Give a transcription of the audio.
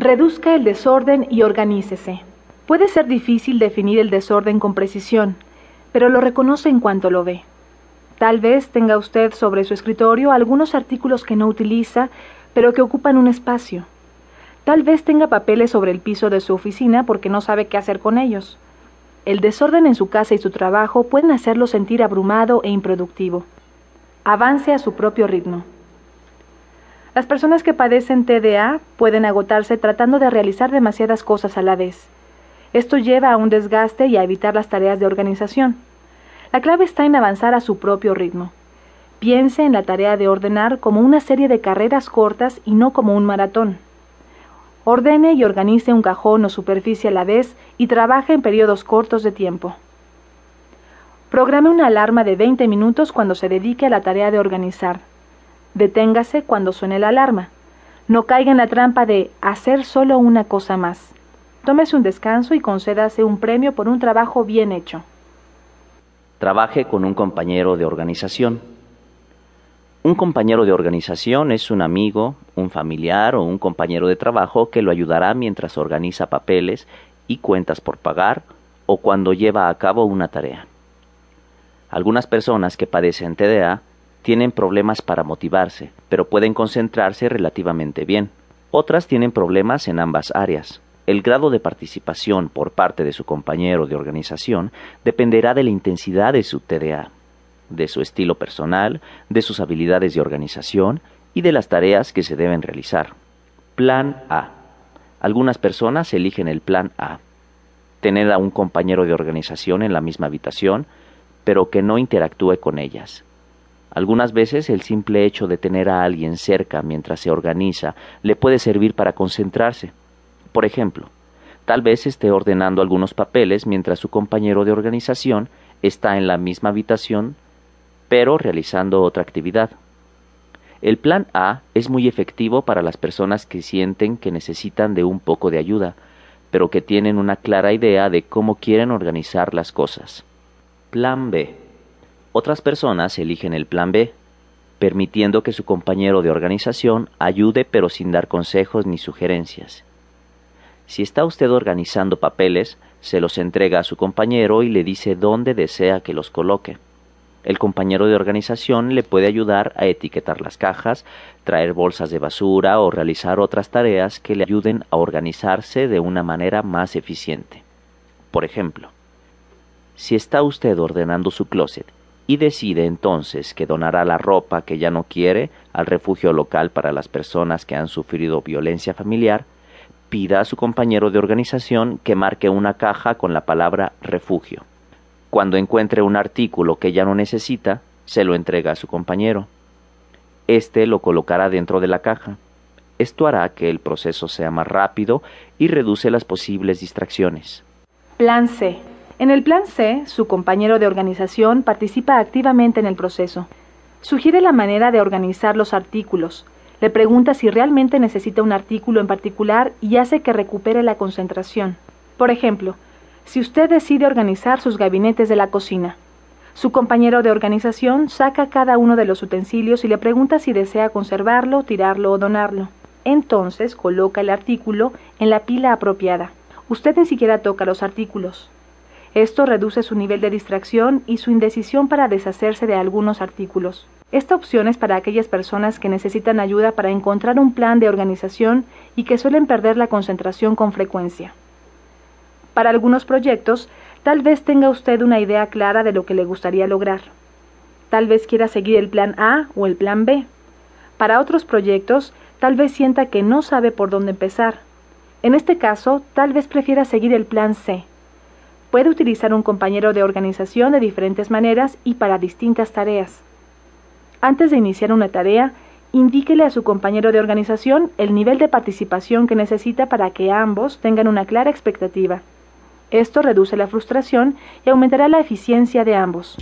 Reduzca el desorden y organícese. Puede ser difícil definir el desorden con precisión, pero lo reconoce en cuanto lo ve. Tal vez tenga usted sobre su escritorio algunos artículos que no utiliza, pero que ocupan un espacio. Tal vez tenga papeles sobre el piso de su oficina porque no sabe qué hacer con ellos. El desorden en su casa y su trabajo pueden hacerlo sentir abrumado e improductivo. Avance a su propio ritmo. Las personas que padecen TDA pueden agotarse tratando de realizar demasiadas cosas a la vez. Esto lleva a un desgaste y a evitar las tareas de organización. La clave está en avanzar a su propio ritmo. Piense en la tarea de ordenar como una serie de carreras cortas y no como un maratón. Ordene y organice un cajón o superficie a la vez y trabaje en periodos cortos de tiempo. Programe una alarma de 20 minutos cuando se dedique a la tarea de organizar. Deténgase cuando suene la alarma. No caiga en la trampa de hacer solo una cosa más. Tómese un descanso y concédase un premio por un trabajo bien hecho. Trabaje con un compañero de organización. Un compañero de organización es un amigo, un familiar o un compañero de trabajo que lo ayudará mientras organiza papeles y cuentas por pagar o cuando lleva a cabo una tarea. Algunas personas que padecen TDA tienen problemas para motivarse, pero pueden concentrarse relativamente bien. Otras tienen problemas en ambas áreas. El grado de participación por parte de su compañero de organización dependerá de la intensidad de su TDA, de su estilo personal, de sus habilidades de organización y de las tareas que se deben realizar. Plan A. Algunas personas eligen el plan A. Tener a un compañero de organización en la misma habitación, pero que no interactúe con ellas. Algunas veces el simple hecho de tener a alguien cerca mientras se organiza le puede servir para concentrarse. Por ejemplo, tal vez esté ordenando algunos papeles mientras su compañero de organización está en la misma habitación, pero realizando otra actividad. El plan A es muy efectivo para las personas que sienten que necesitan de un poco de ayuda, pero que tienen una clara idea de cómo quieren organizar las cosas. Plan B otras personas eligen el plan B, permitiendo que su compañero de organización ayude pero sin dar consejos ni sugerencias. Si está usted organizando papeles, se los entrega a su compañero y le dice dónde desea que los coloque. El compañero de organización le puede ayudar a etiquetar las cajas, traer bolsas de basura o realizar otras tareas que le ayuden a organizarse de una manera más eficiente. Por ejemplo, si está usted ordenando su closet y decide entonces que donará la ropa que ya no quiere al refugio local para las personas que han sufrido violencia familiar, pida a su compañero de organización que marque una caja con la palabra refugio. Cuando encuentre un artículo que ya no necesita, se lo entrega a su compañero. Este lo colocará dentro de la caja. Esto hará que el proceso sea más rápido y reduce las posibles distracciones. Plan C. En el plan C, su compañero de organización participa activamente en el proceso. Sugiere la manera de organizar los artículos, le pregunta si realmente necesita un artículo en particular y hace que recupere la concentración. Por ejemplo, si usted decide organizar sus gabinetes de la cocina, su compañero de organización saca cada uno de los utensilios y le pregunta si desea conservarlo, tirarlo o donarlo. Entonces coloca el artículo en la pila apropiada. Usted ni siquiera toca los artículos. Esto reduce su nivel de distracción y su indecisión para deshacerse de algunos artículos. Esta opción es para aquellas personas que necesitan ayuda para encontrar un plan de organización y que suelen perder la concentración con frecuencia. Para algunos proyectos, tal vez tenga usted una idea clara de lo que le gustaría lograr. Tal vez quiera seguir el plan A o el plan B. Para otros proyectos, tal vez sienta que no sabe por dónde empezar. En este caso, tal vez prefiera seguir el plan C, Puede utilizar un compañero de organización de diferentes maneras y para distintas tareas. Antes de iniciar una tarea, indíquele a su compañero de organización el nivel de participación que necesita para que ambos tengan una clara expectativa. Esto reduce la frustración y aumentará la eficiencia de ambos.